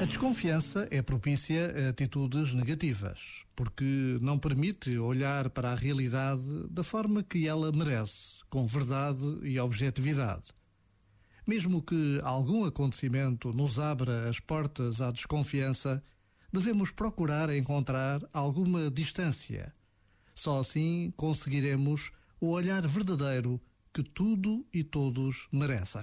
A desconfiança é propícia a atitudes negativas, porque não permite olhar para a realidade da forma que ela merece, com verdade e objetividade. Mesmo que algum acontecimento nos abra as portas à desconfiança, devemos procurar encontrar alguma distância. Só assim conseguiremos o olhar verdadeiro que tudo e todos merecem.